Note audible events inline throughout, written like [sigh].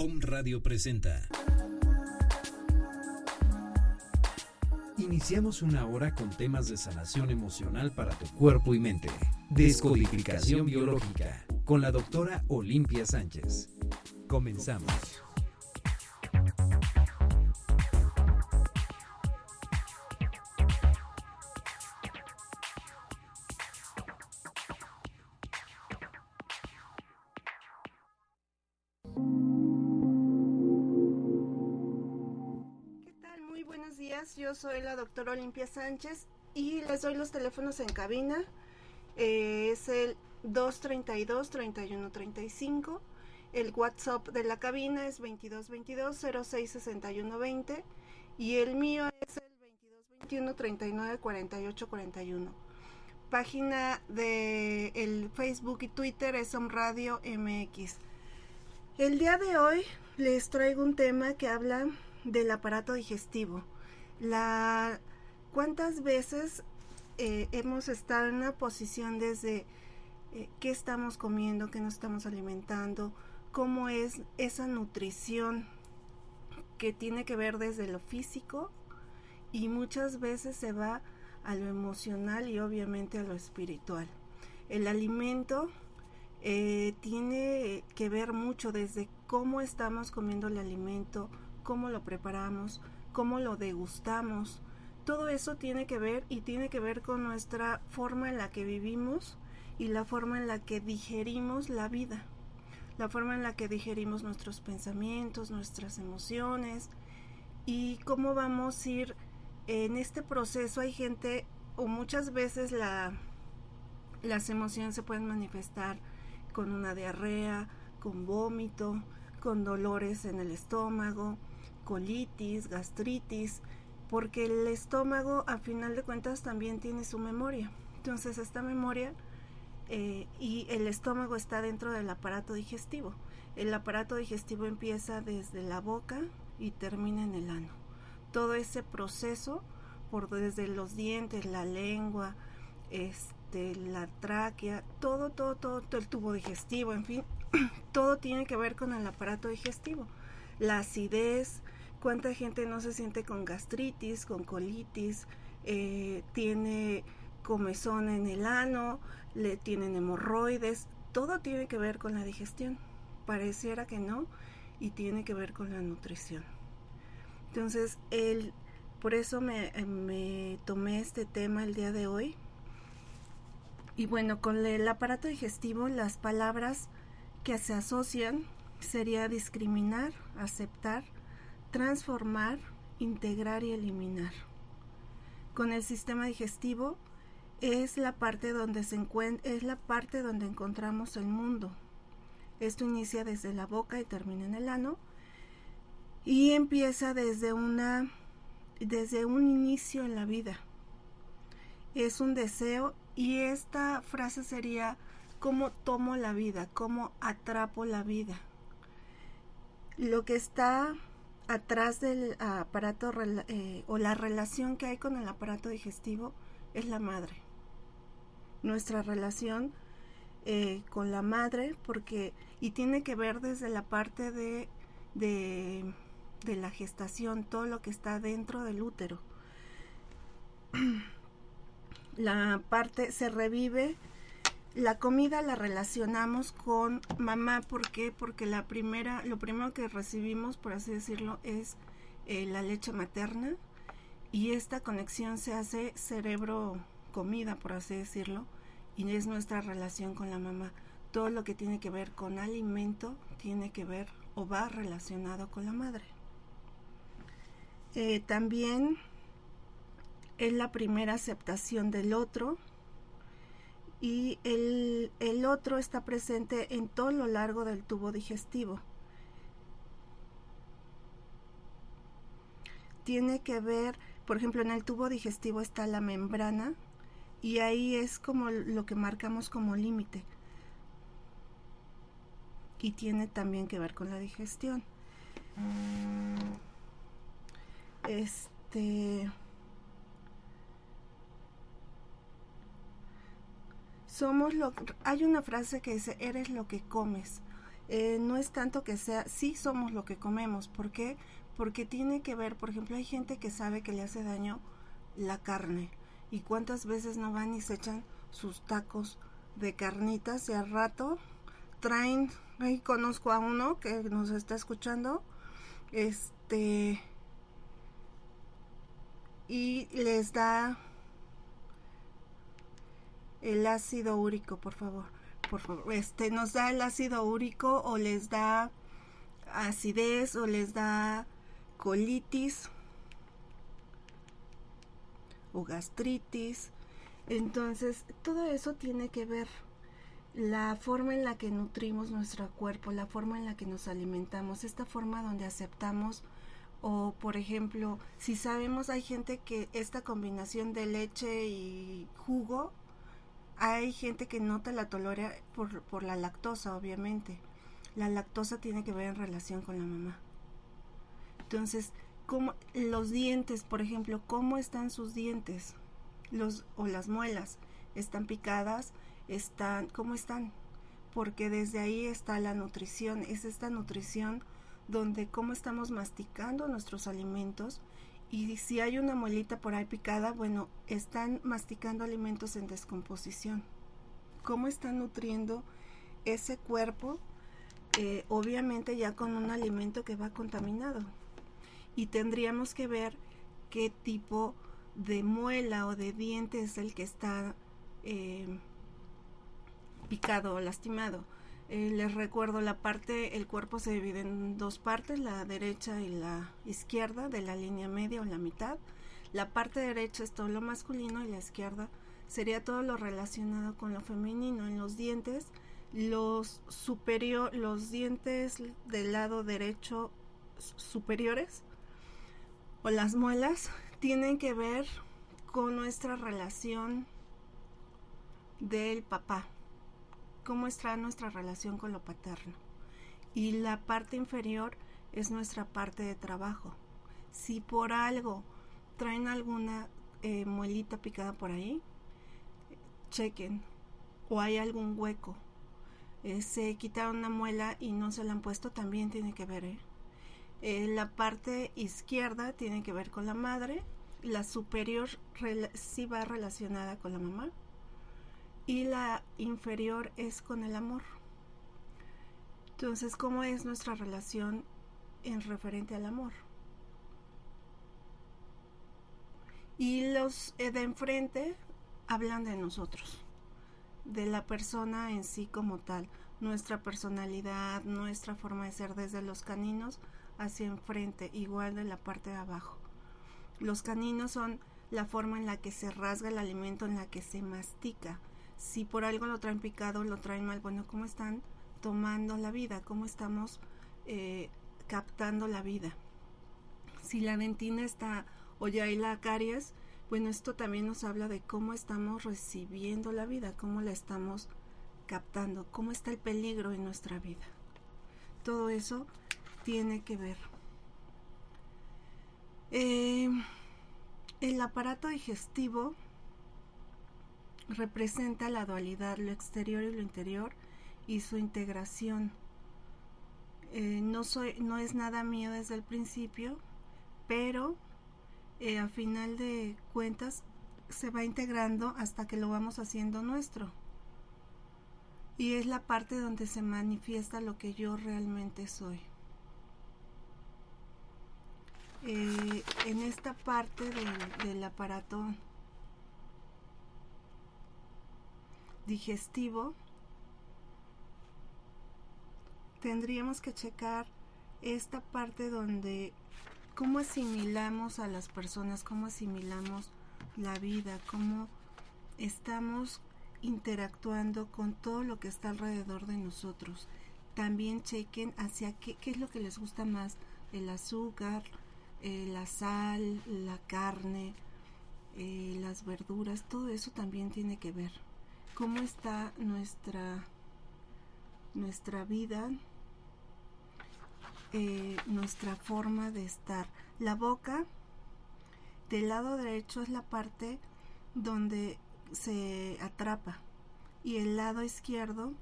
Om Radio presenta. Iniciamos una hora con temas de sanación emocional para tu cuerpo y mente. Descodificación biológica con la doctora Olimpia Sánchez. Comenzamos. Soy la doctora Olimpia Sánchez y les doy los teléfonos en cabina. Eh, es el 232-3135. El WhatsApp de la cabina es 2222-066120 y el mío es el 2221-394841. Página de el Facebook y Twitter es Om Radio MX. El día de hoy les traigo un tema que habla del aparato digestivo la cuántas veces eh, hemos estado en una posición desde eh, qué estamos comiendo, qué nos estamos alimentando, cómo es esa nutrición que tiene que ver desde lo físico y muchas veces se va a lo emocional y obviamente a lo espiritual. El alimento eh, tiene que ver mucho desde cómo estamos comiendo el alimento, cómo lo preparamos, cómo lo degustamos. Todo eso tiene que ver y tiene que ver con nuestra forma en la que vivimos y la forma en la que digerimos la vida, la forma en la que digerimos nuestros pensamientos, nuestras emociones y cómo vamos a ir en este proceso. Hay gente o muchas veces la, las emociones se pueden manifestar con una diarrea, con vómito, con dolores en el estómago, colitis, gastritis, porque el estómago a final de cuentas también tiene su memoria. Entonces esta memoria eh, y el estómago está dentro del aparato digestivo. El aparato digestivo empieza desde la boca y termina en el ano. Todo ese proceso, por desde los dientes, la lengua, este, la tráquea, todo, todo, todo, todo el tubo digestivo, en fin, [clears throat] todo tiene que ver con el aparato digestivo. La acidez, cuánta gente no se siente con gastritis, con colitis, eh, tiene comezón en el ano, le tienen hemorroides, todo tiene que ver con la digestión. Pareciera que no, y tiene que ver con la nutrición. Entonces, el, por eso me, me tomé este tema el día de hoy. Y bueno, con el aparato digestivo, las palabras que se asocian sería discriminar, aceptar, transformar, integrar y eliminar. Con el sistema digestivo es la parte donde se es la parte donde encontramos el mundo. Esto inicia desde la boca y termina en el ano y empieza desde una desde un inicio en la vida. Es un deseo y esta frase sería cómo tomo la vida, cómo atrapo la vida. Lo que está atrás del aparato eh, o la relación que hay con el aparato digestivo es la madre. Nuestra relación eh, con la madre, porque, y tiene que ver desde la parte de, de, de la gestación, todo lo que está dentro del útero. [clears throat] La parte se revive la comida la relacionamos con mamá, ¿por qué? Porque la primera, lo primero que recibimos, por así decirlo, es eh, la leche materna y esta conexión se hace cerebro-comida, por así decirlo, y es nuestra relación con la mamá. Todo lo que tiene que ver con alimento tiene que ver o va relacionado con la madre. Eh, también es la primera aceptación del otro, y el, el otro está presente en todo lo largo del tubo digestivo. Tiene que ver, por ejemplo, en el tubo digestivo está la membrana y ahí es como lo que marcamos como límite. Y tiene también que ver con la digestión. Este somos lo hay una frase que dice eres lo que comes eh, no es tanto que sea sí somos lo que comemos. ¿por qué? porque tiene que ver por ejemplo hay gente que sabe que le hace daño la carne. Y cuántas veces no van y se echan sus tacos de carnitas y al rato traen ahí conozco a uno que nos está escuchando este y les da el ácido úrico, por favor. Por favor, este nos da el ácido úrico o les da acidez o les da colitis o gastritis. Entonces, todo eso tiene que ver la forma en la que nutrimos nuestro cuerpo, la forma en la que nos alimentamos, esta forma donde aceptamos o por ejemplo, si sabemos hay gente que esta combinación de leche y jugo hay gente que no te la tolera por, por la lactosa, obviamente. La lactosa tiene que ver en relación con la mamá. Entonces, como los dientes, por ejemplo, ¿cómo están sus dientes? Los, o las muelas, ¿están picadas? ¿Están, ¿Cómo están? Porque desde ahí está la nutrición, es esta nutrición donde cómo estamos masticando nuestros alimentos y si hay una muelita por ahí picada, bueno, están masticando alimentos en descomposición. ¿Cómo están nutriendo ese cuerpo? Eh, obviamente ya con un alimento que va contaminado. Y tendríamos que ver qué tipo de muela o de diente es el que está eh, picado o lastimado eh, les recuerdo la parte, el cuerpo se divide en dos partes, la derecha y la izquierda de la línea media o la mitad. La parte derecha es todo lo masculino y la izquierda sería todo lo relacionado con lo femenino. En los dientes, los superior, los dientes del lado derecho superiores o las muelas tienen que ver con nuestra relación del papá cómo está nuestra relación con lo paterno. Y la parte inferior es nuestra parte de trabajo. Si por algo traen alguna eh, muelita picada por ahí, chequen. O hay algún hueco. Eh, se quitaron una muela y no se la han puesto, también tiene que ver. ¿eh? la parte izquierda tiene que ver con la madre. La superior sí va relacionada con la mamá y la inferior es con el amor. Entonces, ¿cómo es nuestra relación en referente al amor? Y los eh, de enfrente hablan de nosotros, de la persona en sí como tal, nuestra personalidad, nuestra forma de ser desde los caninos hacia enfrente, igual de la parte de abajo. Los caninos son la forma en la que se rasga el alimento, en la que se mastica, si por algo lo traen picado, lo traen mal, bueno, ¿cómo están tomando la vida? ¿Cómo estamos eh, captando la vida? Si la dentina está o ya hay la caries, bueno, esto también nos habla de cómo estamos recibiendo la vida, cómo la estamos captando, cómo está el peligro en nuestra vida. Todo eso tiene que ver. Eh, el aparato digestivo representa la dualidad, lo exterior y lo interior y su integración. Eh, no, soy, no es nada mío desde el principio, pero eh, a final de cuentas se va integrando hasta que lo vamos haciendo nuestro. Y es la parte donde se manifiesta lo que yo realmente soy. Eh, en esta parte del aparato digestivo, tendríamos que checar esta parte donde cómo asimilamos a las personas, cómo asimilamos la vida, cómo estamos interactuando con todo lo que está alrededor de nosotros. También chequen hacia qué, qué es lo que les gusta más, el azúcar, eh, la sal, la carne, eh, las verduras, todo eso también tiene que ver. Cómo está nuestra, nuestra vida, eh, nuestra forma de estar. La boca del lado derecho es la parte donde se atrapa y el lado izquierdo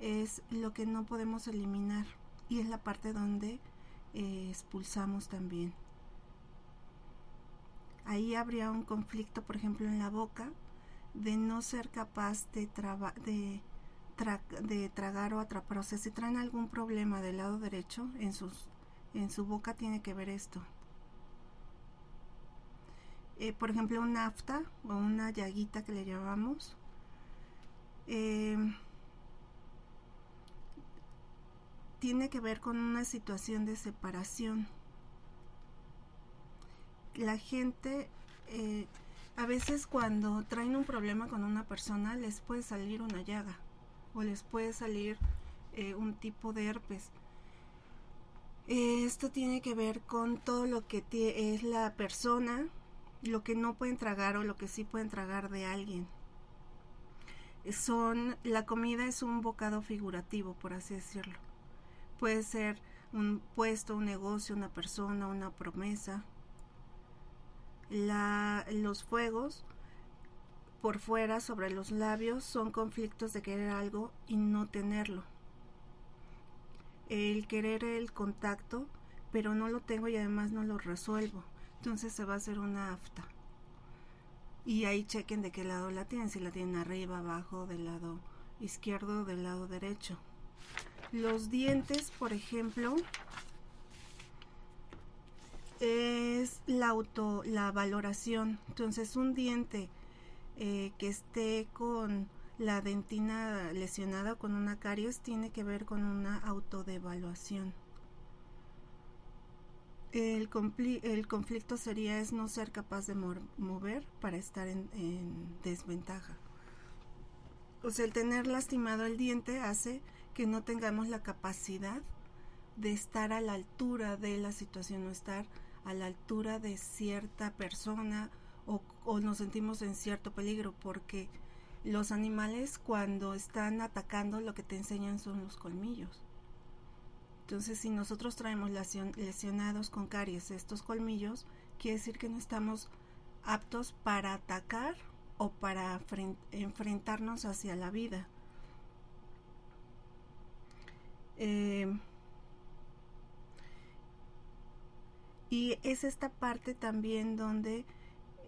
es lo que no podemos eliminar y es la parte donde eh, expulsamos también. Ahí habría un conflicto, por ejemplo, en la boca, de no ser capaz de, de, de tragar o atrapar. O sea, si traen algún problema del lado derecho, en, sus, en su boca tiene que ver esto. Eh, por ejemplo, un afta o una llaguita que le llamamos. Eh, tiene que ver con una situación de separación. La gente, eh, a veces cuando traen un problema con una persona, les puede salir una llaga o les puede salir eh, un tipo de herpes. esto tiene que ver con todo lo que es la persona, lo que no pueden tragar o lo que sí pueden tragar de alguien. Son, la comida es un bocado figurativo, por así decirlo. Puede ser un puesto, un negocio, una persona, una promesa. La, los fuegos por fuera sobre los labios son conflictos de querer algo y no tenerlo. El querer el contacto, pero no lo tengo y además no lo resuelvo. Entonces se va a hacer una afta. Y ahí chequen de qué lado la tienen, si la tienen arriba, abajo, del lado izquierdo del lado derecho. Los dientes, por ejemplo, es la auto, la valoración. Entonces, un diente eh, que esté con la dentina lesionada con una caries tiene que ver con una autodevaluación. El, el, conflicto sería es no ser capaz de mover para estar en, en desventaja. O sea, el tener lastimado el diente hace que no tengamos la capacidad de estar a la altura de la situación, o estar a la altura de cierta persona o, nos sentimos en cierto peligro, porque los animales cuando están atacando lo que te enseñan son los colmillos. Entonces, si nosotros traemos lesionados con caries estos colmillos, quiere decir que no estamos aptos para atacar o para enfrentarnos hacia la vida. Eh, y es esta parte también donde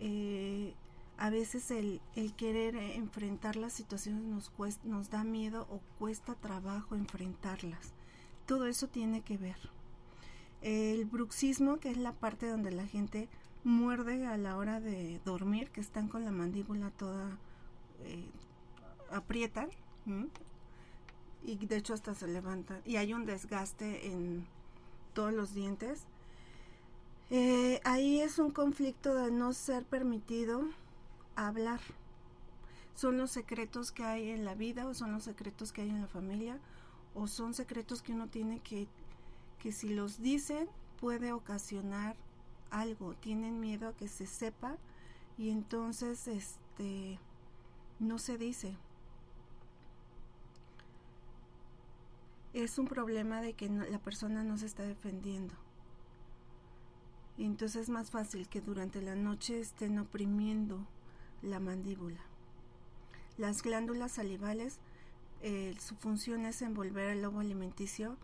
eh, a veces el, querer enfrentar las situaciones nos, nos da miedo o cuesta trabajo enfrentarlas. Todo eso tiene que ver. El bruxismo, que es la parte donde la gente muerde a la hora de dormir, que están con la mandíbula toda eh, aprietan, y de hecho hasta se levanta y hay un desgaste en todos los dientes. Eh, ahí es un conflicto de no ser permitido hablar. Son los secretos que hay en la vida o son los secretos que hay en la familia o son secretos que uno tiene que, que si los dicen puede ocasionar algo. Tienen miedo a que se sepa y entonces este no se dice. es un problema de que la persona no se está defendiendo. Y entonces es más fácil que durante la noche estén oprimiendo la mandíbula. Las glándulas salivales, eh, su función es envolver el lobo alimenticio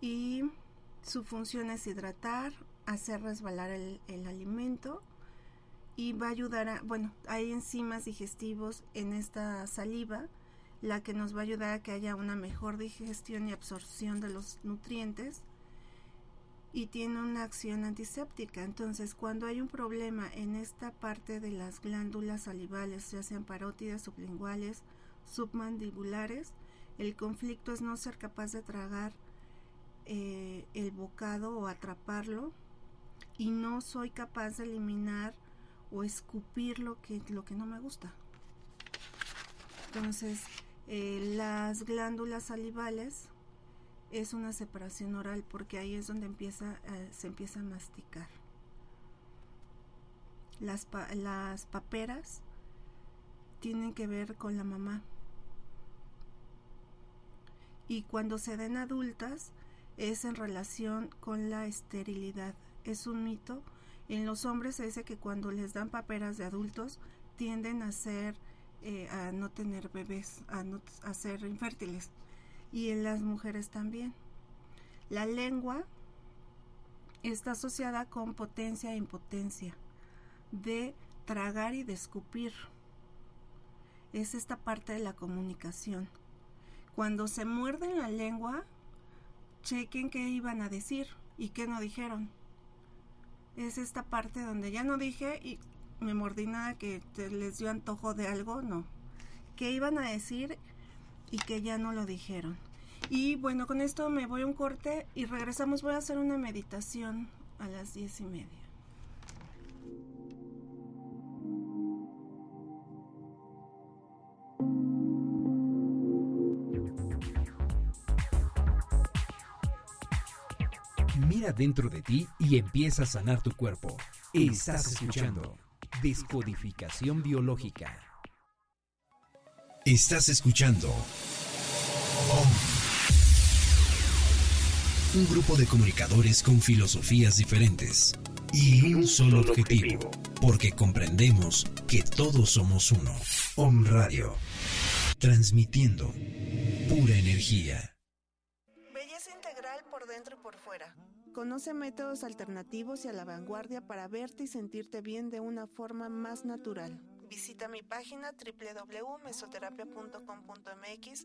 y su función es hidratar, hacer resbalar el, el alimento y va a ayudar a, bueno, hay enzimas digestivos en esta saliva la que nos va a ayudar a que haya una mejor digestión y absorción de los nutrientes y tiene una acción antiséptica. Entonces, cuando hay un problema en esta parte de las glándulas salivales, ya sean parótidas, sublinguales, submandibulares, el conflicto es no ser capaz de tragar eh, el bocado o atraparlo y no soy capaz de eliminar o escupir lo que, lo que no me gusta. Entonces, eh, las glándulas salivales es una separación oral porque ahí es donde empieza, eh, se empieza a masticar. Las, las paperas tienen que ver con la mamá. Y cuando se den adultas es en relación con la esterilidad. Es un mito. En los hombres se dice que cuando les dan paperas de adultos tienden a ser eh, a no tener bebés, a, no, a ser infértiles. Y en las mujeres también. La lengua está asociada con potencia e impotencia, de tragar y de escupir. Es esta parte de la comunicación. Cuando se muerden la lengua, chequen qué iban a decir y qué no dijeron. Es esta parte donde ya no dije y me mordí nada que les dio antojo de algo, no. ¿Qué iban a decir y que ya no lo dijeron? Y bueno, con esto me voy a un corte y regresamos. Voy a hacer una meditación a las diez y media. Mira dentro de ti y empieza a sanar tu cuerpo. Estás escuchando Descodificación Biológica. Estás escuchando un grupo de comunicadores con filosofías diferentes y un solo objetivo, porque comprendemos que todos somos uno. Om Radio, transmitiendo pura energía. Belleza integral por dentro y por fuera. Conoce métodos alternativos y a la vanguardia para verte y sentirte bien de una forma más natural. Visita mi página www.mesoterapia.com.mx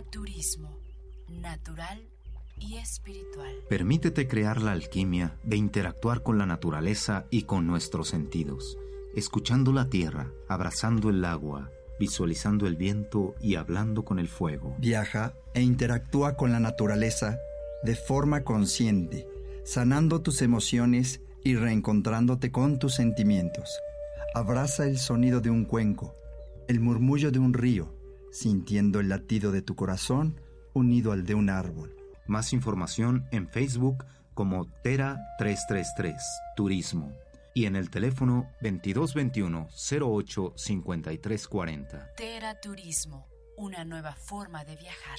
Turismo, natural y espiritual. Permítete crear la alquimia de interactuar con la naturaleza y con nuestros sentidos, escuchando la tierra, abrazando el agua, visualizando el viento y hablando con el fuego. Viaja e interactúa con la naturaleza de forma consciente, sanando tus emociones y reencontrándote con tus sentimientos. Abraza el sonido de un cuenco, el murmullo de un río, sintiendo el latido de tu corazón unido al de un árbol. Más información en Facebook como Tera 333 Turismo y en el teléfono 2221 08 5340. Tera Turismo, una nueva forma de viajar.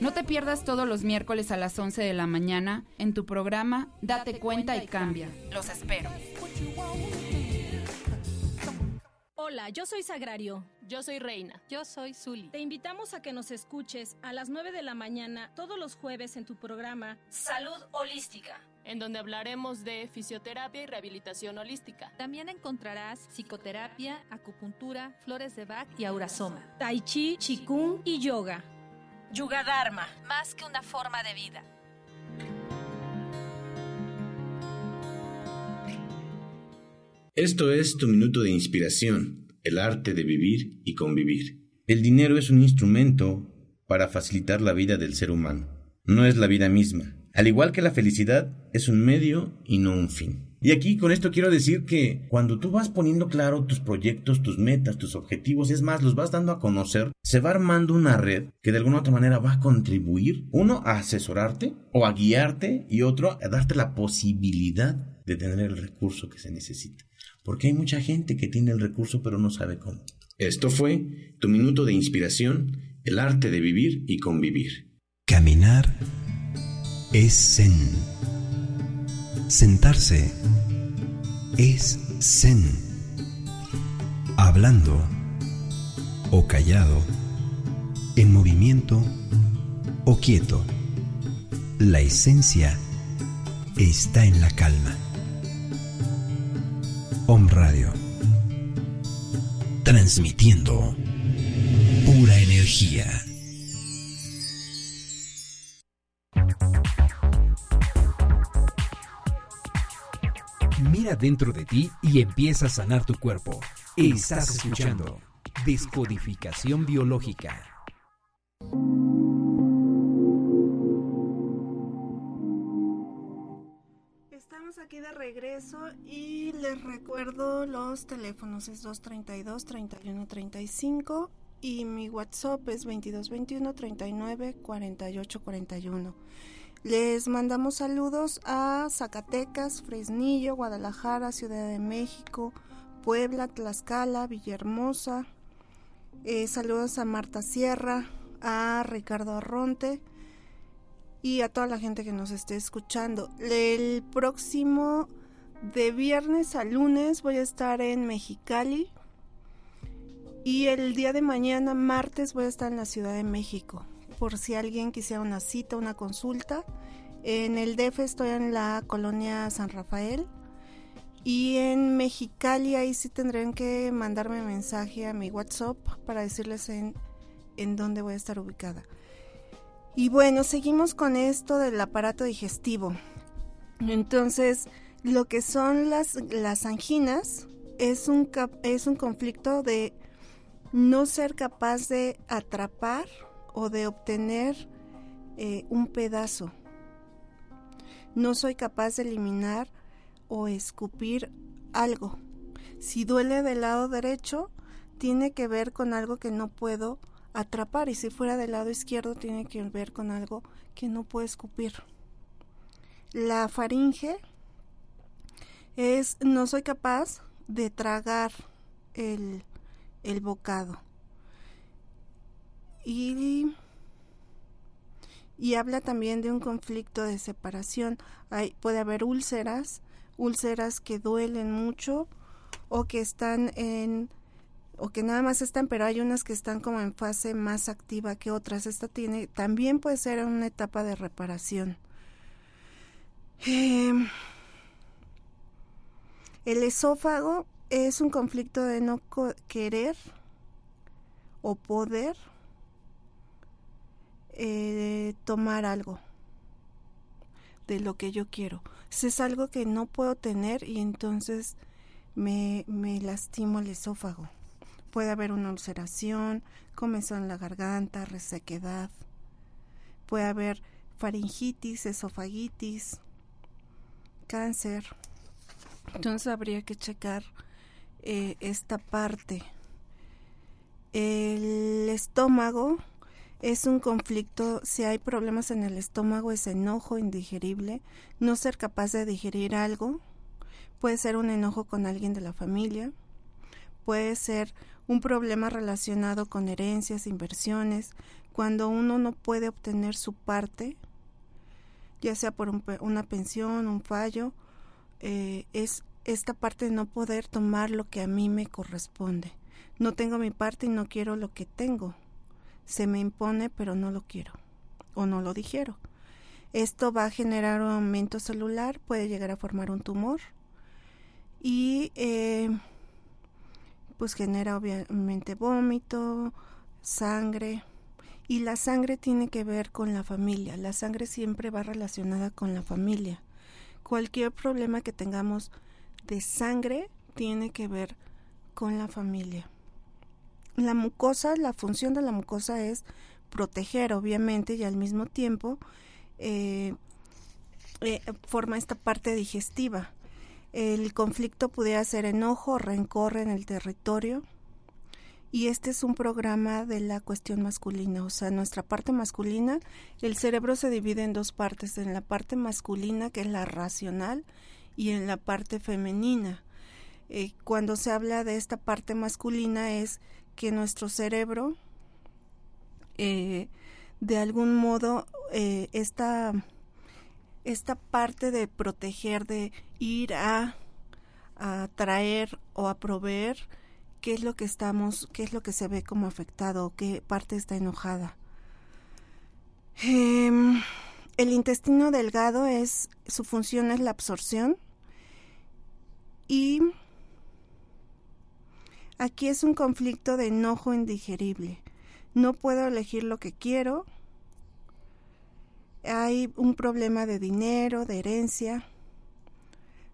No te pierdas todos los miércoles a las 11 de la mañana en tu programa Date, cuenta, y cambia. Los espero. Hola, yo soy Sagrario. Yo soy Reina. Yo soy Zuli. Te invitamos a que nos escuches a las 9 de la mañana todos los jueves en tu programa Salud Holística en donde hablaremos de fisioterapia y rehabilitación holística. También encontrarás psicoterapia, acupuntura, flores de Bach y aurasoma, tai chi, qigong y yoga. Yuga Dharma, más que una forma de vida. Esto es tu minuto de inspiración, el arte de vivir y convivir. El dinero es un instrumento para facilitar la vida del ser humano. No es la vida misma. Al igual que la felicidad, es un medio y no un fin. Y aquí con esto quiero decir que cuando tú vas poniendo claro tus proyectos, tus metas, tus objetivos, es más, los vas dando a conocer, se va armando una red que de alguna otra manera va a contribuir, uno, a asesorarte o a guiarte y otro, a darte la posibilidad de tener el recurso que se necesita. Porque hay mucha gente que tiene el recurso pero no sabe cómo. Esto fue tu minuto de inspiración el arte de vivir y convivir. Caminar es zen. Sentarse es zen. Hablando o callado, en movimiento o quieto, la esencia está en la calma. Om Radio. Transmitiendo pura energía. Mira dentro de ti y empieza a sanar tu cuerpo. Estás escuchando Descodificación Biológica. Estamos aquí de regreso y les recuerdo los teléfonos es 232 3135 y mi WhatsApp es 2221 39 48 41. Les mandamos saludos a Zacatecas, Fresnillo, Guadalajara, Ciudad de México, Puebla, Tlaxcala, Villahermosa. Eh, saludos a Marta Sierra, a Ricardo Arronte y a toda la gente que nos esté escuchando. El próximo de viernes a lunes voy a estar en Mexicali y el día de mañana, martes, voy a estar en la Ciudad de México. Por si alguien quisiera una cita, una consulta. En el DF estoy en la colonia San Rafael. Y en Mexicali ahí sí tendrán que mandarme mensaje a mi WhatsApp para decirles en, en dónde voy a estar ubicada. Y bueno, seguimos con esto del aparato digestivo. Entonces, lo que son las, las anginas es un, es un conflicto de no ser capaz de atrapar o de obtener eh, un pedazo. No soy capaz de eliminar o escupir algo. Si duele del lado derecho, tiene que ver con algo que no puedo atrapar y si fuera del lado izquierdo tiene que ver con algo que no puedo escupir. La faringe es no soy capaz de tragar el, el bocado. Y, habla también de un conflicto de separación. Hay, puede haber úlceras, úlceras que duelen mucho o que están en o que nada más están, pero hay unas que están como en fase más activa que otras. Esta tiene también puede ser una etapa de reparación. Em, el esófago es un conflicto de no querer o poder eh, tomar algo de lo que yo quiero. Si es algo que no puedo tener y entonces me, me lastimo el esófago. Puede haber una ulceración, comezón en la garganta, resequedad. Puede haber faringitis, esofagitis, cáncer. Entonces habría que checar eh, esta parte. El estómago es un conflicto, si hay problemas en el estómago es enojo indigerible, no ser capaz de digerir algo, puede ser un enojo con alguien de la familia, puede ser un problema relacionado con herencias, inversiones, cuando uno no puede obtener su parte, ya sea por una pensión, un fallo, eh, es esta parte de no poder tomar lo que a mí me corresponde. No tengo mi parte y no quiero lo que tengo. Se me impone pero no lo quiero o no lo digiero. Esto va a generar un aumento celular, puede llegar a formar un tumor y eh, pues genera obviamente vómito, sangre y la sangre tiene que ver con la familia. La sangre siempre va relacionada con la familia. Cualquier problema que tengamos de sangre tiene que ver con la familia. La mucosa, la función de la mucosa es proteger, obviamente, y al mismo tiempo eh, eh, forma esta parte digestiva. El conflicto pudiera ser enojo rencor en el territorio. Y este es un programa de la cuestión masculina, o sea, nuestra parte masculina, el cerebro se divide en dos partes, en la parte masculina que es la racional y en la parte femenina. Eh, cuando se habla de esta parte masculina es que nuestro cerebro eh, de algún modo eh, esta, esta parte de proteger, de ir a, a traer o a proveer, qué es lo que estamos, qué es lo que se ve como afectado, qué parte está enojada. Em, el intestino delgado es, su función es la absorción y aquí es un conflicto de enojo indigerible. No puedo elegir lo que quiero. Hay un problema de dinero, de herencia.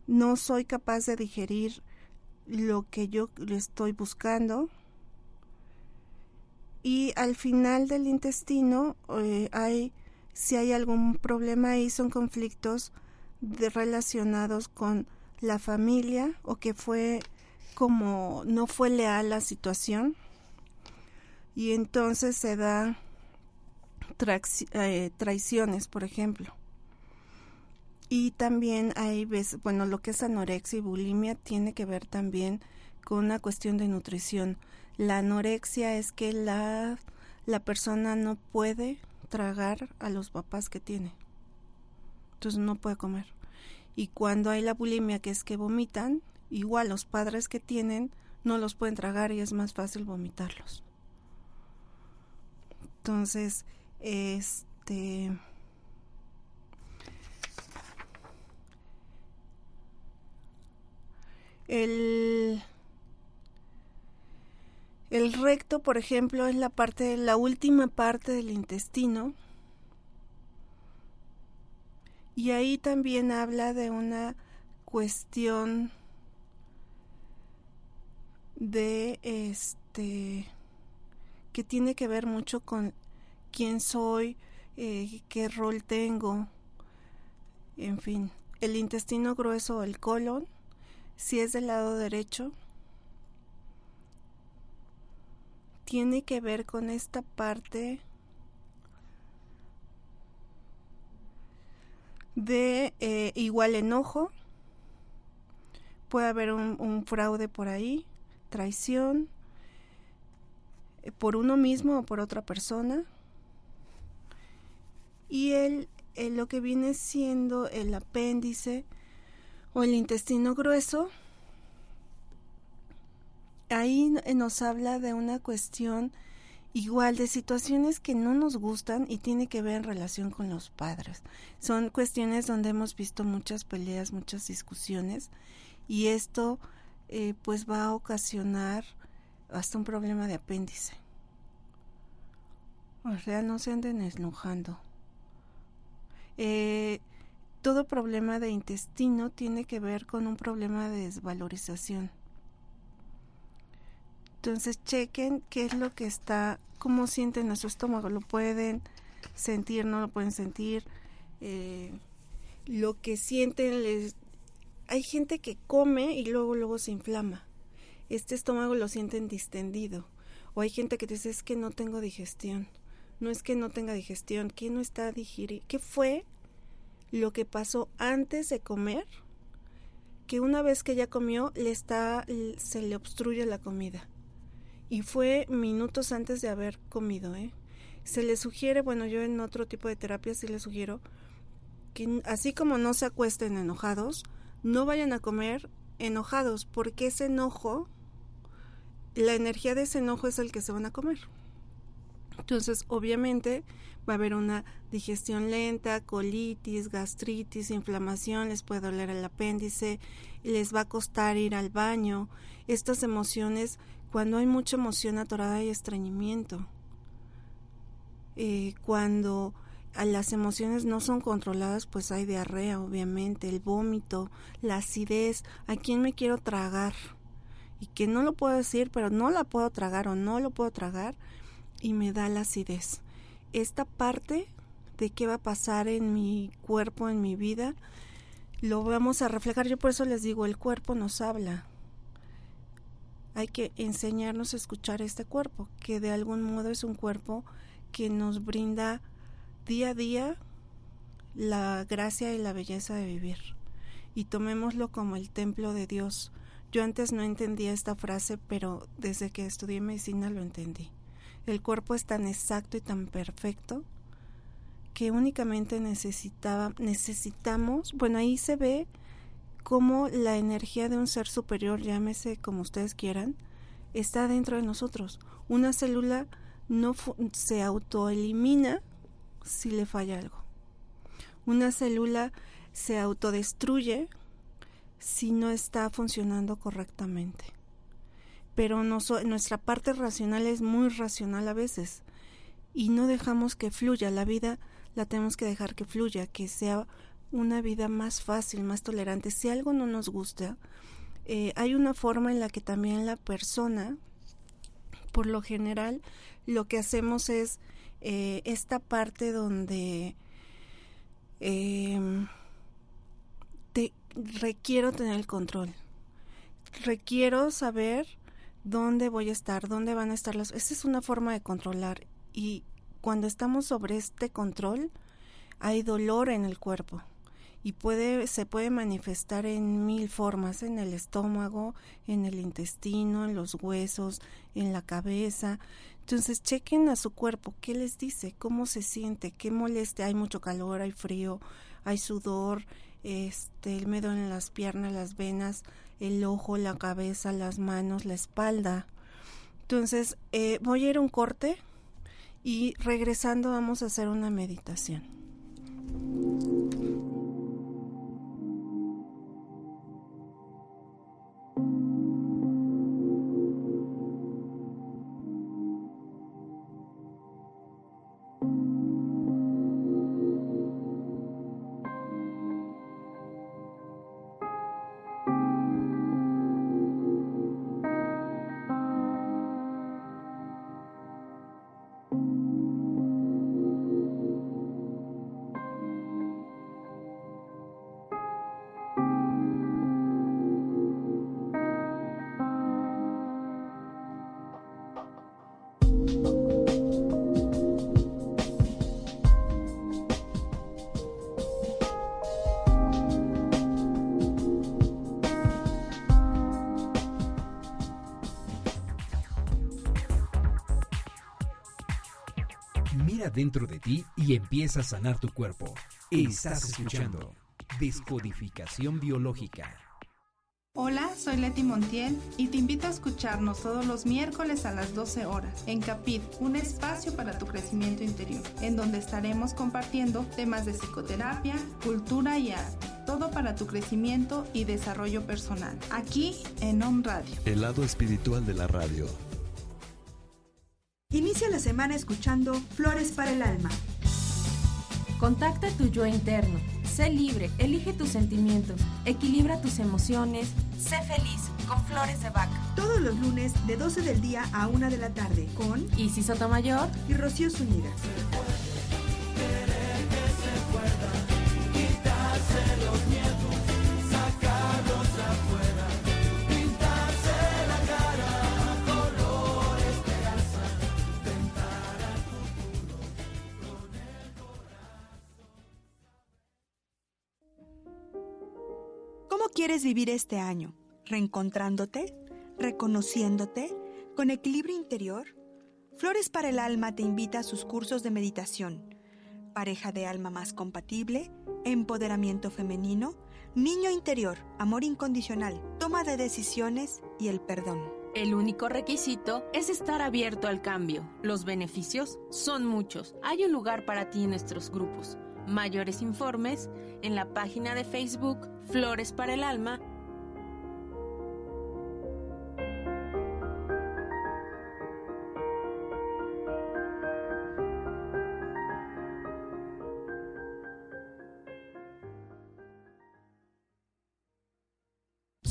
No soy capaz de digerir lo que yo le estoy buscando. Y al final del intestino eh, hay, si hay algún problema ahí, son conflictos relacionados con la familia o que fue como no fue leal la situación y entonces se da eh, traiciones, por ejemplo. Y también hay veces, bueno, lo que es anorexia y bulimia tiene que ver también con una cuestión de nutrición. La anorexia es que la, la persona no puede tragar a los papás que tiene. Entonces no puede comer. Y cuando hay la bulimia, que es que vomitan, igual los padres que tienen no los pueden tragar y es más fácil vomitarlos. Entonces, este el el recto, por ejemplo, es la parte la última parte del intestino y ahí también habla de una cuestión de este que tiene que ver mucho con quién soy, eh, qué rol tengo, en fin, el intestino grueso el colon, si es del lado derecho, tiene que ver con esta parte de eh, igual enojo, puede haber un, fraude por ahí, traición, eh, por uno mismo o por otra persona. Y el, lo que viene siendo el apéndice o el intestino grueso, ahí nos habla de una cuestión igual de situaciones que no nos gustan y tiene que ver en relación con los padres. Son cuestiones donde hemos visto muchas peleas, muchas discusiones y esto eh, pues va a ocasionar hasta un problema de apéndice. O sea, no se anden enojando. Eh, todo problema de intestino tiene que ver con un problema de desvalorización entonces chequen qué es lo que está, cómo sienten a su estómago, lo pueden sentir, no lo pueden sentir, eh, lo que sienten les... Hay gente que come y luego luego se inflama. Este estómago lo sienten distendido. O hay gente que dice es que no tengo digestión. No es que no tenga digestión, ¿qué no está digiriendo? ¿Qué fue lo que pasó antes de comer? Que una vez que ya comió le está se le obstruye la comida y fue minutos antes de haber comido. ¿eh? Se le sugiere, bueno, yo en otro tipo de terapia sí les sugiero que así como no se acuesten enojados, no vayan a comer enojados, porque ese enojo, la energía de ese enojo es el que se van a comer. Entonces, obviamente, va a haber una digestión lenta, colitis, gastritis, inflamación, les puede doler el apéndice, les va a costar ir al baño. Estas emociones cuando hay mucha emoción atorada y estreñimiento. Eh, cuando las emociones no son controladas, pues hay diarrea, obviamente, el vómito, la acidez, a quién me quiero tragar y que no lo puedo decir, pero no la puedo tragar o no lo puedo tragar y me da la acidez. Esta parte de qué va a pasar en mi cuerpo, en mi vida, lo vamos a reflejar. Yo por eso les digo, el cuerpo nos habla hay que enseñarnos a escuchar este cuerpo, que de algún modo es un cuerpo que nos brinda día a día la gracia y la belleza de vivir. Y tomémoslo como el templo de Dios. Yo antes no entendía esta frase, pero desde que estudié medicina lo entendí. el cuerpo es tan exacto y tan perfecto que únicamente necesitaba, necesitamos, bueno, ahí se ve cómo la energía de un ser superior, llámese como ustedes quieran, está dentro de nosotros. Una célula no se autoelimina si le falla algo. Una célula se autodestruye si no está funcionando correctamente. Pero nuestra parte racional es muy racional a veces y no dejamos que fluya. La vida la tenemos que dejar que fluya, que sea una vida más fácil, más tolerante. Si algo no nos gusta, eh, hay una forma en la que también la persona, por lo general, lo que hacemos es eh, esta parte donde em, te, requiero tener el control. Requiero saber dónde voy a estar, dónde van a estar las... Esa es una forma de controlar y cuando estamos sobre este control hay dolor en el cuerpo y puede se puede manifestar en mil formas en el estómago, en el intestino, en los huesos, en la cabeza. Entonces chequen a su cuerpo, qué les dice, cómo se siente, qué moleste, hay mucho calor, hay frío, hay sudor, este, el medo en las piernas, las venas, el ojo, la cabeza, las manos, la espalda. Entonces, eh, voy a ir a un corte y regresando vamos a hacer una meditación. Dentro de ti y empieza a sanar tu cuerpo. Estás escuchando Descodificación Biológica. Hola, soy Leti Montiel y te invito a escucharnos todos los miércoles a las 12 horas en Capit, un espacio para tu crecimiento interior, en donde estaremos compartiendo temas de psicoterapia, cultura y arte, todo para tu crecimiento y desarrollo personal, aquí en Home Radio. El lado espiritual de la radio. Inicia la semana escuchando Flores para el Alma. Contacta tu yo interno. Sé libre, elige tus sentimientos, equilibra tus emociones, sé feliz con Flores de Vaca. Todos los lunes de 12 del día a 1 de la tarde con Isis Sotomayor y Rocío Zúñiga. Vivir este año? ¿Reencontrándote? ¿Reconociéndote? ¿Con equilibrio interior? Flores para el Alma te invita a sus cursos de meditación. Pareja de alma más compatible, empoderamiento femenino, niño interior, amor incondicional, toma de decisiones y el perdón. El único requisito es estar abierto al cambio. Los beneficios son muchos. Hay un lugar para ti en nuestros grupos. Mayores informes en la página de Facebook Flores para el Alma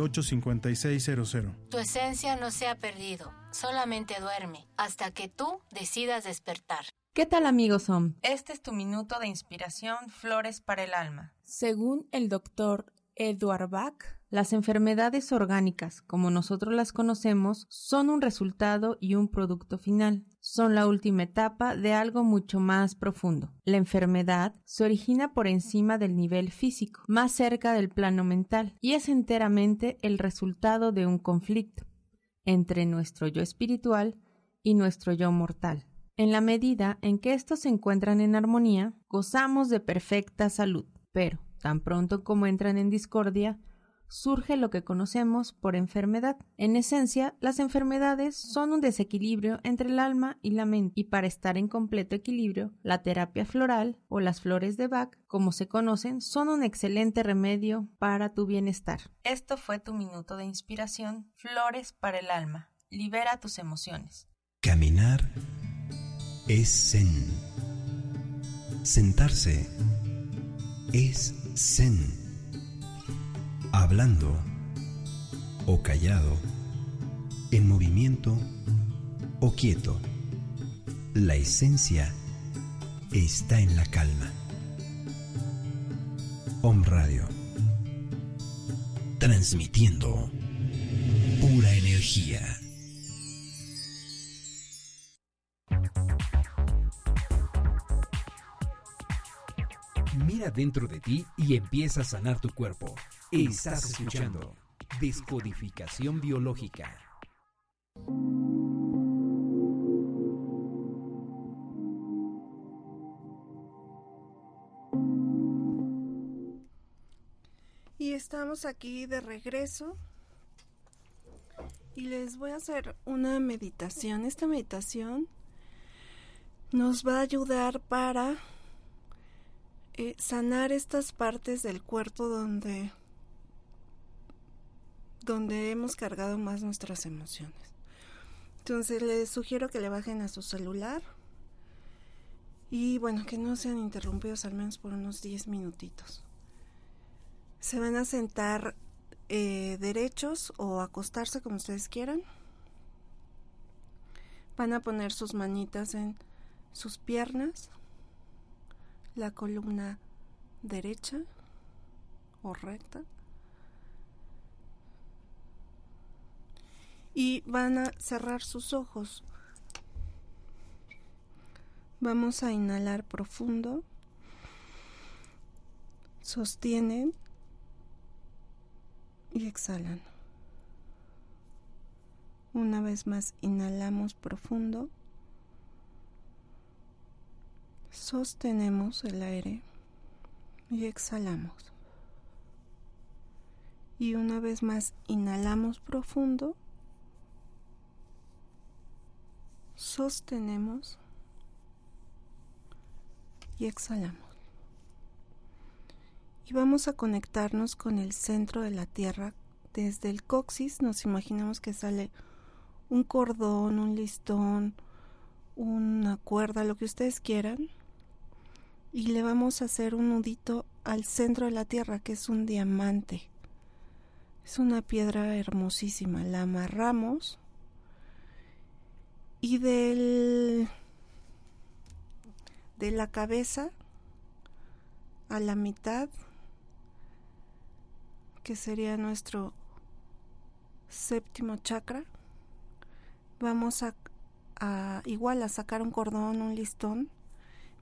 668-5600. Tu esencia no se ha perdido, solamente duerme, hasta que tú decidas despertar. ¿Qué tal amigos son? Este es tu minuto de inspiración Flores para el alma. Según el doctor Edward Bach, las enfermedades orgánicas, como nosotros las conocemos, son un resultado y un producto final. Son la última etapa de algo mucho más profundo. La enfermedad se origina por encima del nivel físico, más cerca del plano mental, y es enteramente el resultado de un conflicto entre nuestro yo espiritual y nuestro yo mortal. En la medida en que estos se encuentran en armonía, gozamos de perfecta salud, pero tan pronto como entran en discordia, surge lo que conocemos por enfermedad. En esencia, las enfermedades son un desequilibrio entre el alma y la mente, y para estar en completo equilibrio, la terapia floral o las flores de Bach, como se conocen, son un excelente remedio para tu bienestar. Esto fue tu minuto de inspiración, Flores para el alma. Libera tus emociones. Caminar es zen. Sentarse es zen hablando o callado, en movimiento o quieto. La esencia está en la calma. Om Radio. Transmitiendo pura energía. Dentro de ti y empieza a sanar tu cuerpo. Estás escuchando Descodificación Biológica. Y estamos aquí de regreso. Y les voy a hacer una meditación. Esta meditación nos va a ayudar para eh, sanar estas partes del cuerpo donde donde hemos cargado más nuestras emociones. Entonces les sugiero que le bajen a su celular y bueno, que no sean interrumpidos al menos por unos 10 minutitos. Se van a sentar eh, derechos o acostarse como ustedes quieran. Van a poner sus manitas en sus piernas, la columna derecha o recta y van a cerrar sus ojos. Vamos a inhalar profundo. Sostienen y exhalan. Una vez más, inhalamos profundo. Sostenemos el aire y exhalamos. Y una vez más, inhalamos profundo. sostenemos y exhalamos. Y vamos a conectarnos con el centro de la Tierra. Desde el coxis nos imaginamos que sale un cordón, un listón, una cuerda, lo que ustedes quieran. Y le vamos a hacer un nudito al centro de la Tierra, que es un diamante. Es una piedra hermosísima. La amarramos y del de la cabeza a la mitad que sería nuestro séptimo chakra vamos a, a igual a sacar un cordón un listón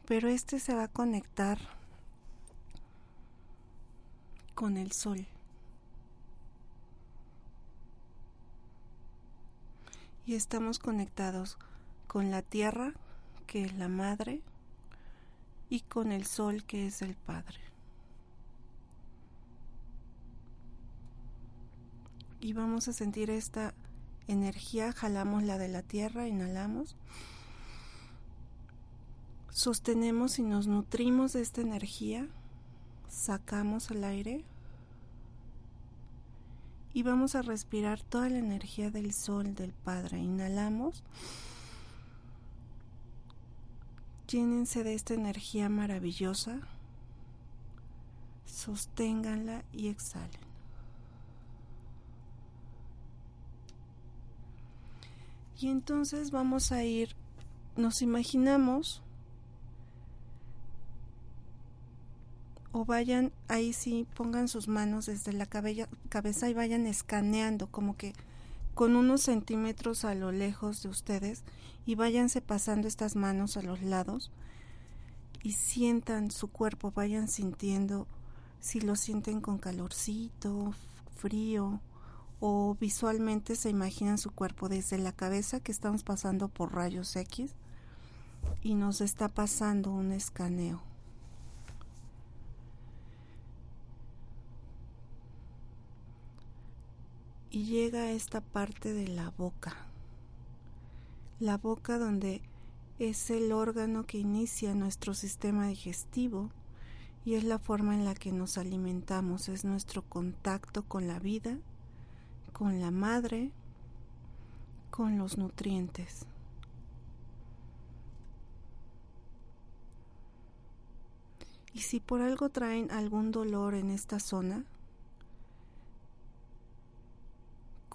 pero este se va a conectar con el sol. Y estamos conectados con la tierra, que es la madre, y con el sol, que es el padre. Y vamos a sentir esta energía, jalamos la de la tierra, inhalamos, sostenemos y nos nutrimos de esta energía, sacamos el aire y vamos a respirar toda la energía del sol, del Padre. Inhalamos. Llénense de esta energía maravillosa. Sosténganla y exhalen. Y entonces vamos a ir, nos imaginamos o vayan, ahí sí, pongan sus manos desde la cabeza y vayan escaneando, como que con unos centímetros a lo lejos de ustedes, y váyanse pasando estas manos a los lados y sientan su cuerpo, vayan sintiendo si lo sienten con calorcito, frío, o visualmente se imaginan su cuerpo desde la cabeza que estamos pasando por rayos X y nos está pasando un escaneo. Y llega a esta parte de la boca. La boca donde es el órgano que inicia nuestro sistema digestivo y es la forma en la que nos alimentamos, es nuestro contacto con la vida con la madre, con los nutrientes. Y si por algo traen algún dolor en esta zona,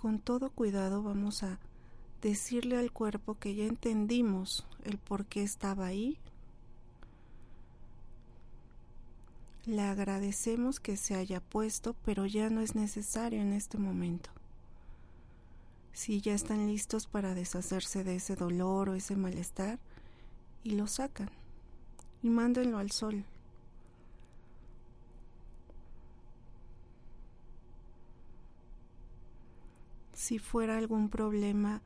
con todo cuidado vamos a decirle al cuerpo que ya entendimos el por qué estaba ahí. Le agradecemos que se haya puesto, pero ya no es necesario en este momento si ya están listos para deshacerse de ese dolor o ese malestar y lo sacan y mándenlo al sol. Si fuera algún problema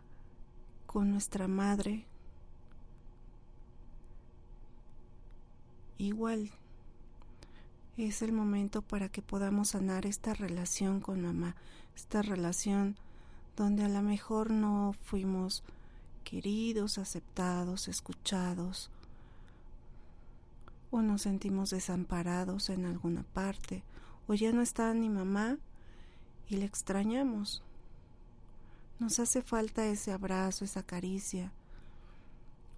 con nuestra madre, igual es el momento para que podamos sanar esta relación con mamá, esta relación donde a lo mejor no fuimos queridos, aceptados, escuchados, o nos sentimos desamparados en alguna parte, o ya no está ni mamá y le extrañamos. Nos hace falta ese abrazo, esa caricia,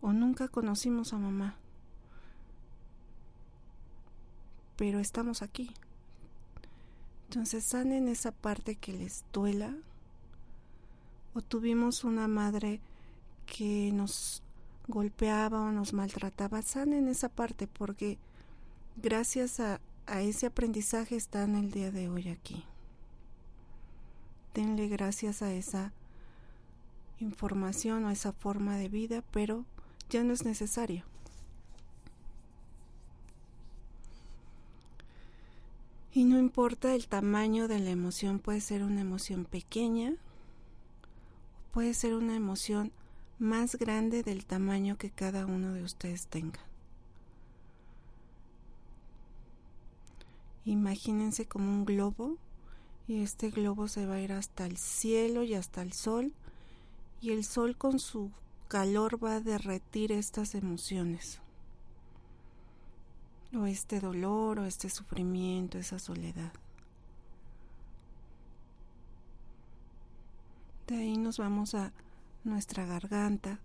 o nunca conocimos a mamá, pero estamos aquí. Entonces sanen esa parte que les duela, o tuvimos una madre que nos golpeaba o nos maltrataba, sanen esa parte porque gracias a, a ese aprendizaje están el día de hoy aquí. Denle gracias a esa información o esa forma de vida, pero ya no es necesario. Y no importa el tamaño de la emoción, puede ser una emoción pequeña puede ser una emoción más grande del tamaño que cada uno de ustedes tenga. Imagínense como un globo y este globo se va a ir hasta el cielo y hasta el sol y el sol con su calor va a derretir estas emociones o este dolor o este sufrimiento, esa soledad. De ahí nos vamos a nuestra garganta.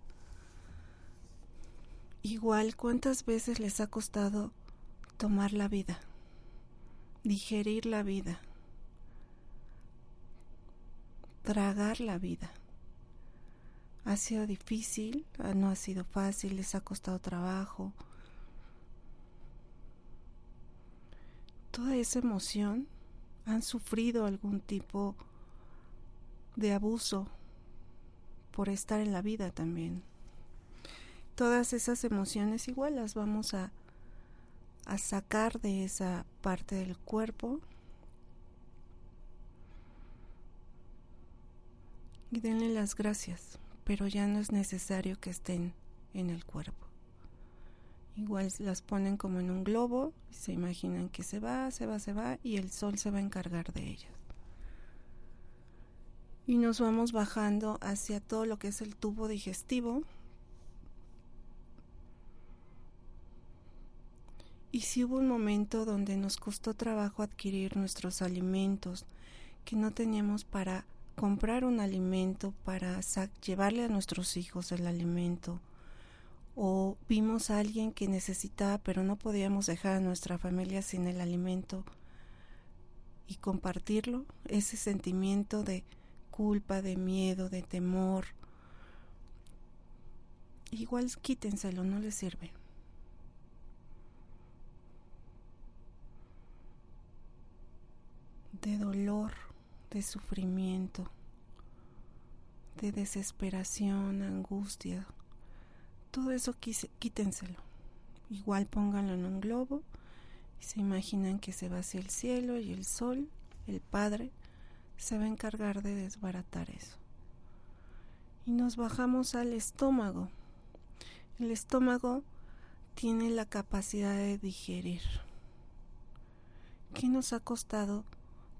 Igual, ¿cuántas veces les ha costado tomar la vida? Digerir la vida. Tragar la vida. Ha sido difícil, ah, no ha sido fácil, les ha costado trabajo. Toda esa emoción han sufrido algún tipo de abuso por estar en la vida también. Todas esas emociones igual las vamos a, a sacar de esa parte del cuerpo y denle las gracias, pero ya no es necesario que estén en el cuerpo. Igual las ponen como en un globo, se imaginan que se va, se va, se va y el sol se va a encargar de ellas y nos vamos bajando hacia todo lo que es el tubo digestivo. Y si hubo un momento donde nos costó trabajo adquirir nuestros alimentos, que no teníamos para comprar un alimento, para llevarle a nuestros hijos el alimento, o vimos a alguien que necesitaba pero no podíamos dejar a nuestra familia sin el alimento y compartirlo, ese sentimiento de culpa, de miedo, de temor, igual quítenselo, no les sirve. De dolor, de sufrimiento, de desesperación, angustia, todo eso quítenselo. Igual pónganlo en un globo y se imaginan que se va hacia el cielo y el sol, el Padre, se va a encargar de desbaratar eso. Y nos bajamos al estómago. El estómago tiene la capacidad de digerir. ¿Qué nos ha costado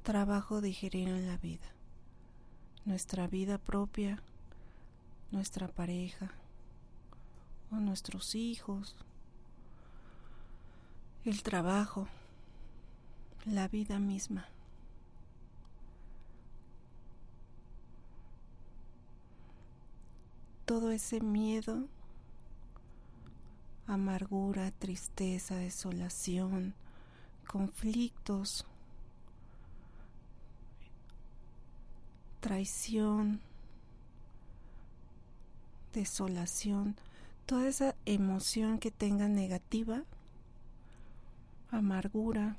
trabajo digerir en la vida? Nuestra vida propia, nuestra pareja o nuestros hijos, el trabajo, la vida misma. Todo ese miedo amargura, tristeza, desolación, conflictos, traición, desolación, toda esa emoción que tenga negativa, amargura,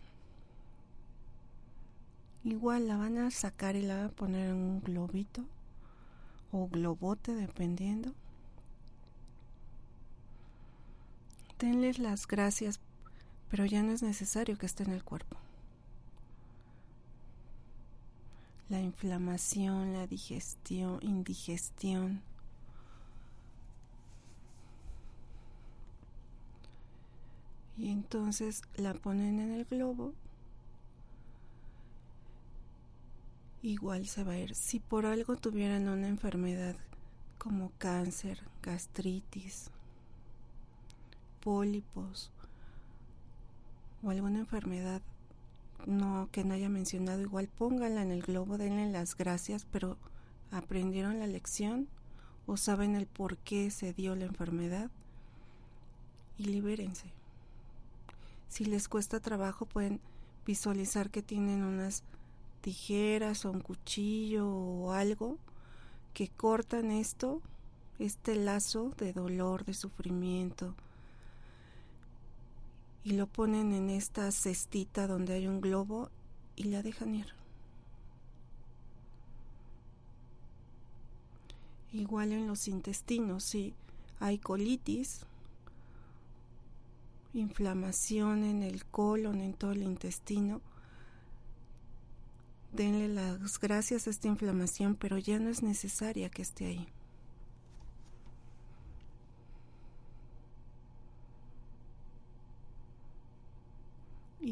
igual la van a sacar y la van a poner en un globito o globote dependiendo denles las gracias, pero ya no es necesario que esté en el cuerpo. La inflamación, la digestión, indigestión. Y entonces la ponen en el globo. Igual se va a ir. Si por algo tuvieran una enfermedad como cáncer, gastritis, pólipos o alguna enfermedad no que no haya mencionado, igual pónganla en el globo, denle las gracias, pero aprendieron la lección o saben el por qué se dio la enfermedad y libérense. Si les cuesta trabajo pueden visualizar que tienen unas tijeras o un cuchillo o algo que cortan esto, este lazo de dolor, de sufrimiento, y lo ponen en esta cestita donde hay un globo y la dejan ir. Igual en los intestinos, si hay colitis, inflamación en el colon, en todo el intestino, denle las gracias a esta inflamación, pero ya no es necesaria que esté ahí.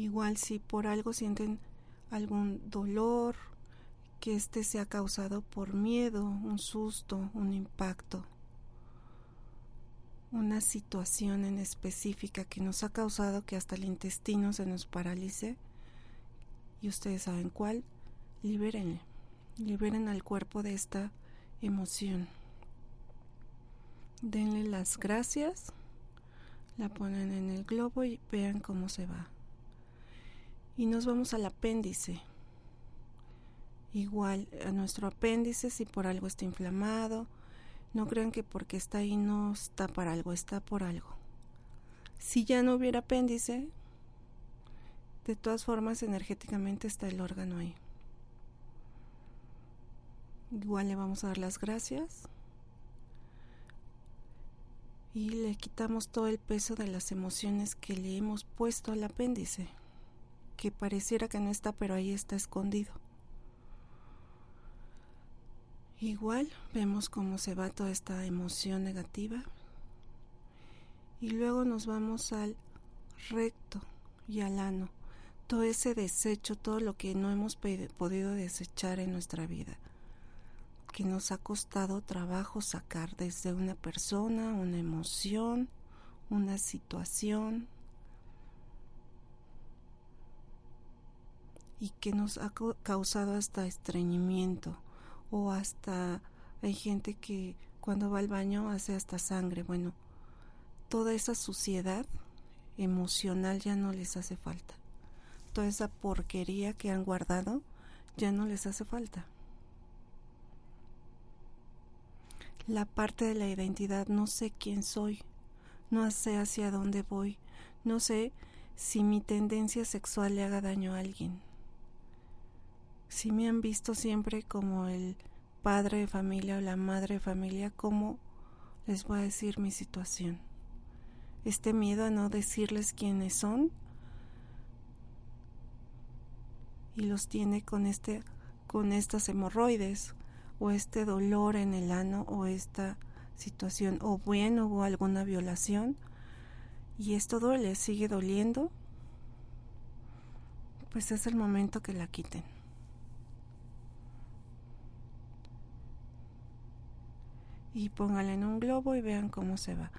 Igual si por algo sienten algún dolor, que este sea causado por miedo, un susto, un impacto, una situación en específica que nos ha causado que hasta el intestino se nos paralice, y ustedes saben cuál, libérenle, liberen al cuerpo de esta emoción. Denle las gracias, la ponen en el globo y vean cómo se va. Y nos vamos al apéndice. Igual a nuestro apéndice, si por algo está inflamado, no crean que porque está ahí no está para algo, está por algo. Si ya no hubiera apéndice, de todas formas energéticamente está el órgano ahí. Igual le vamos a dar las gracias y le quitamos todo el peso de las emociones que le hemos puesto al apéndice que pareciera que no está, pero ahí está escondido. Igual vemos cómo se va toda esta emoción negativa y luego nos vamos al recto y al ano, todo ese desecho, todo lo que no hemos podido desechar en nuestra vida, que nos ha costado trabajo sacar desde una persona, una emoción, una situación, y que nos ha causado hasta estreñimiento o hasta hay gente que cuando va al baño hace hasta sangre. Bueno, toda esa suciedad emocional ya no les hace falta. Toda esa porquería que han guardado ya no les hace falta. la parte de la identidad, no sé quién soy, no sé hacia dónde voy, no sé si mi tendencia sexual le haga daño a alguien. Si me han visto siempre como el padre de familia o la madre de familia, ¿cómo les voy a decir mi situación? Este miedo a no decirles quiénes son y los tiene con este con estas hemorroides o este dolor en el ano o esta situación o bien hubo alguna violación y esto duele, sigue doliendo, pues es el momento que la quiten. Y póngala en un globo y vean cómo se va.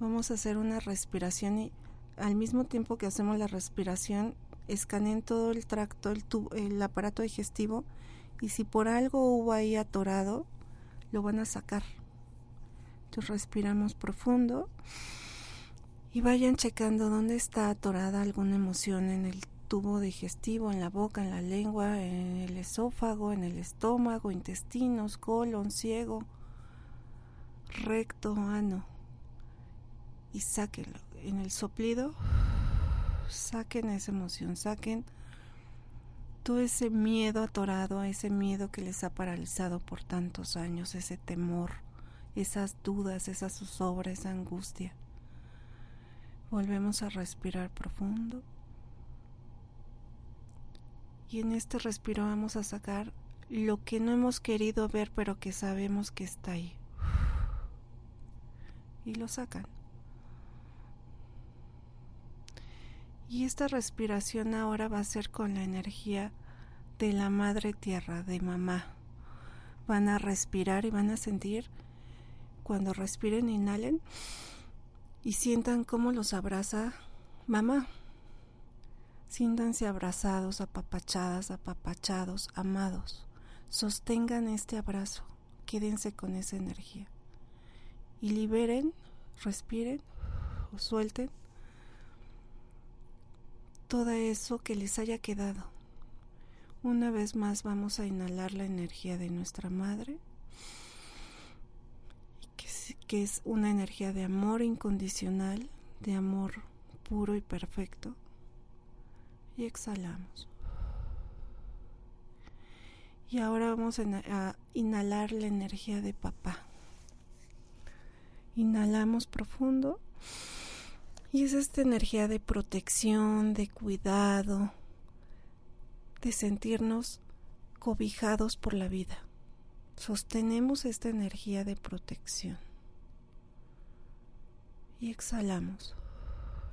Vamos a hacer una respiración y al mismo tiempo que hacemos la respiración, escaneen todo el tracto, el, el aparato digestivo y si por algo hubo ahí atorado, lo van a sacar. Entonces respiramos profundo y vayan checando dónde está atorada alguna emoción en el tubo digestivo, en la boca, en la lengua, en el esófago, en el estómago, intestinos, colon, ciego, recto, ano. Y sáquenlo. En el soplido, saquen esa emoción, saquen todo ese miedo atorado, ese miedo que les ha paralizado por tantos años, ese temor, esas dudas, esa zozobra, esa angustia. Volvemos a respirar profundo. Y en este respiro vamos a sacar lo que no hemos querido ver, pero que sabemos que está ahí. Y lo sacan. Y esta respiración ahora va a ser con la energía de la madre tierra, de mamá. Van a respirar y van a sentir, cuando respiren, inhalen y sientan cómo los abraza mamá. Siéntanse abrazados, apapachadas, apapachados, amados. Sostengan este abrazo, quédense con esa energía. Y liberen, respiren o suelten todo eso que les haya quedado. Una vez más vamos a inhalar la energía de nuestra madre, que es una energía de amor incondicional, de amor puro y perfecto. Y exhalamos. Y ahora vamos a inhalar la energía de papá. Inhalamos profundo. Y es esta energía de protección, de cuidado, de sentirnos cobijados por la vida. Sostenemos esta energía de protección. Y exhalamos.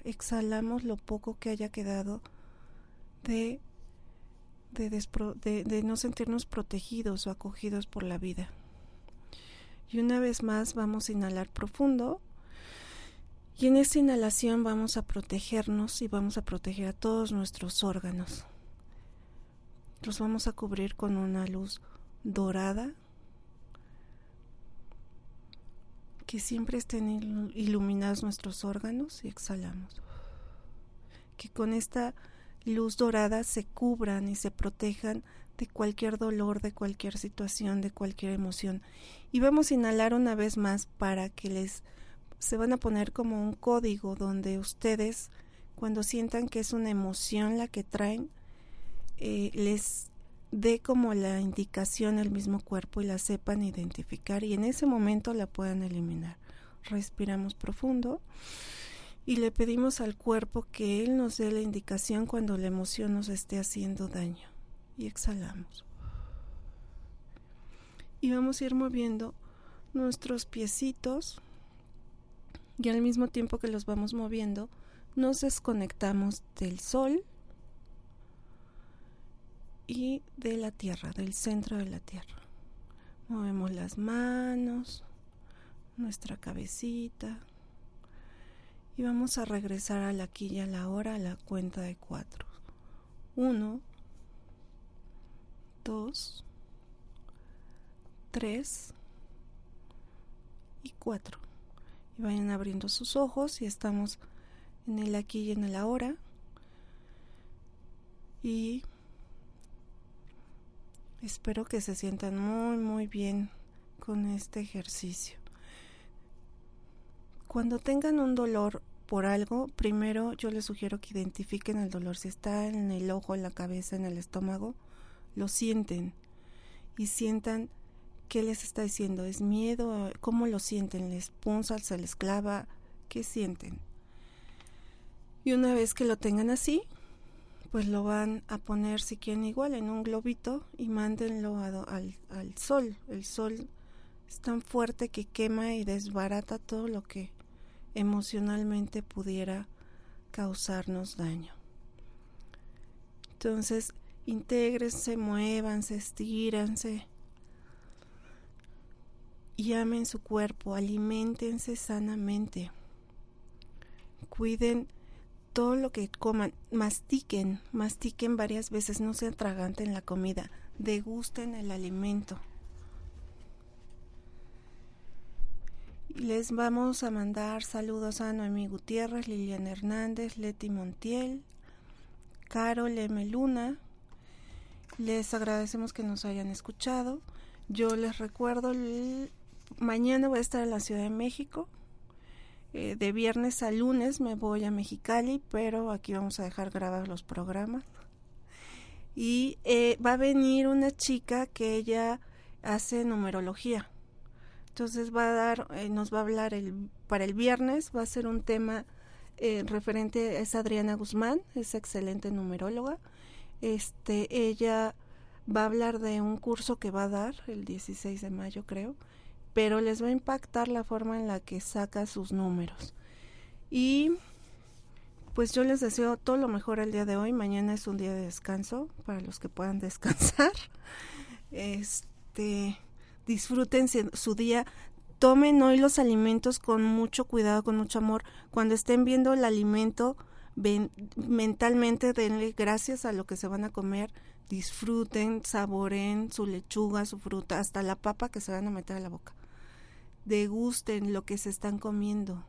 Exhalamos lo poco que haya quedado de, de, de no sentirnos protegidos o acogidos por la vida. Y una vez más vamos a inhalar profundo y en esta inhalación vamos a protegernos y vamos a proteger a todos nuestros órganos. Los vamos a cubrir con una luz dorada que siempre estén iluminados nuestros órganos y exhalamos. Que con esta luz dorada se cubran y se protejan de cualquier dolor, de cualquier situación, de cualquier emoción. Y vamos a inhalar una vez más para que les se van a poner como un código donde ustedes, cuando sientan que es una emoción la que traen, eh, les dé como la indicación al mismo cuerpo y la sepan identificar y en ese momento la puedan eliminar. Respiramos profundo y le pedimos al cuerpo que él nos dé la indicación cuando la emoción nos esté haciendo daño y exhalamos. Y vamos a ir moviendo nuestros piecitos y al mismo tiempo que los vamos moviendo, nos desconectamos del sol y de la tierra, del centro de la tierra. Movemos las manos, nuestra cabecita y vamos a regresar a la aquí y a la hora a la cuenta de cuatro. Uno, dos, tres y cuatro y vayan abriendo sus ojos y estamos en el aquí y en el ahora y espero que se sientan muy muy bien con este ejercicio. Cuando tengan un dolor por algo, primero yo les sugiero que identifiquen el dolor. Si está en el ojo, en la cabeza, en el estómago, lo sienten y sientan qué les está diciendo. ¿Es miedo? ¿Cómo lo sienten? ¿Les punza? ¿Se les clava? ¿Qué sienten? Y una vez que lo tengan así, pues lo van a poner si quieren igual en un globito y mándenlo al, al sol. El sol es tan fuerte que quema y desbarata todo lo que emocionalmente pudiera causarnos daño. Entonces, intégrense, muévanse, estíranse y amen su cuerpo, alimentense sanamente. Cuiden todo lo que coman, mastiquen, mastiquen varias veces, no se atraganten la comida, degusten el alimento. Les vamos a mandar saludos a Noemí Gutiérrez, Liliana Hernández, Leti Montiel, Carol M. Luna. Les agradecemos que nos hayan escuchado. Yo les recuerdo, mañana voy a estar en la Ciudad de México. Eh, de viernes a lunes me voy a Mexicali, pero aquí vamos a dejar grabados los programas. Y eh, va a venir una chica que ella hace numerología entonces va a dar, eh, nos va a hablar el, para el viernes, va a ser un tema eh, referente, es Adriana Guzmán, es excelente numeróloga. Este, ella va a hablar de un curso que va a dar el 16 de mayo, creo, pero les va a impactar la forma en la que saca sus números. Y pues yo les deseo todo lo mejor el día de hoy. Mañana es un día de descanso para los que puedan [laughs] descansar. Este, disfruten su día, tomen hoy los alimentos con mucho cuidado, con mucho amor. Cuando estén viendo el alimento, mentalmente denle gracias a lo que se van a comer, disfruten, saboren su lechuga, su fruta, hasta la papa que se van a meter a la boca. Degusten lo que se están comiendo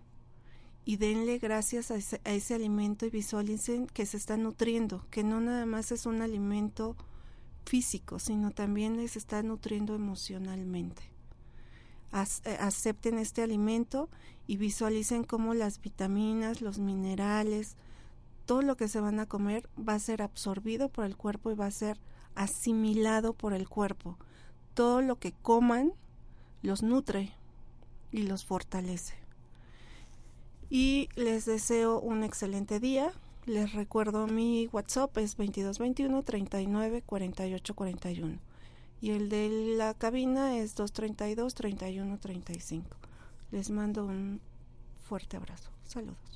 y denle gracias a ese, a ese alimento y visualicen que se están nutriendo, que no nada más es un alimento físico, sino también les está nutriendo emocionalmente. Eh, acepten este alimento y visualicen cómo las vitaminas, los minerales, todo lo que se van a comer va a ser absorbido por el cuerpo y va a ser asimilado por el cuerpo. Todo lo que coman los nutre y los fortalece. Y les deseo un excelente día, les recuerdo mi WhatsApp es 2221 39 48 41 y el de la cabina es 232 31 35. Les mando un fuerte abrazo. Saludos.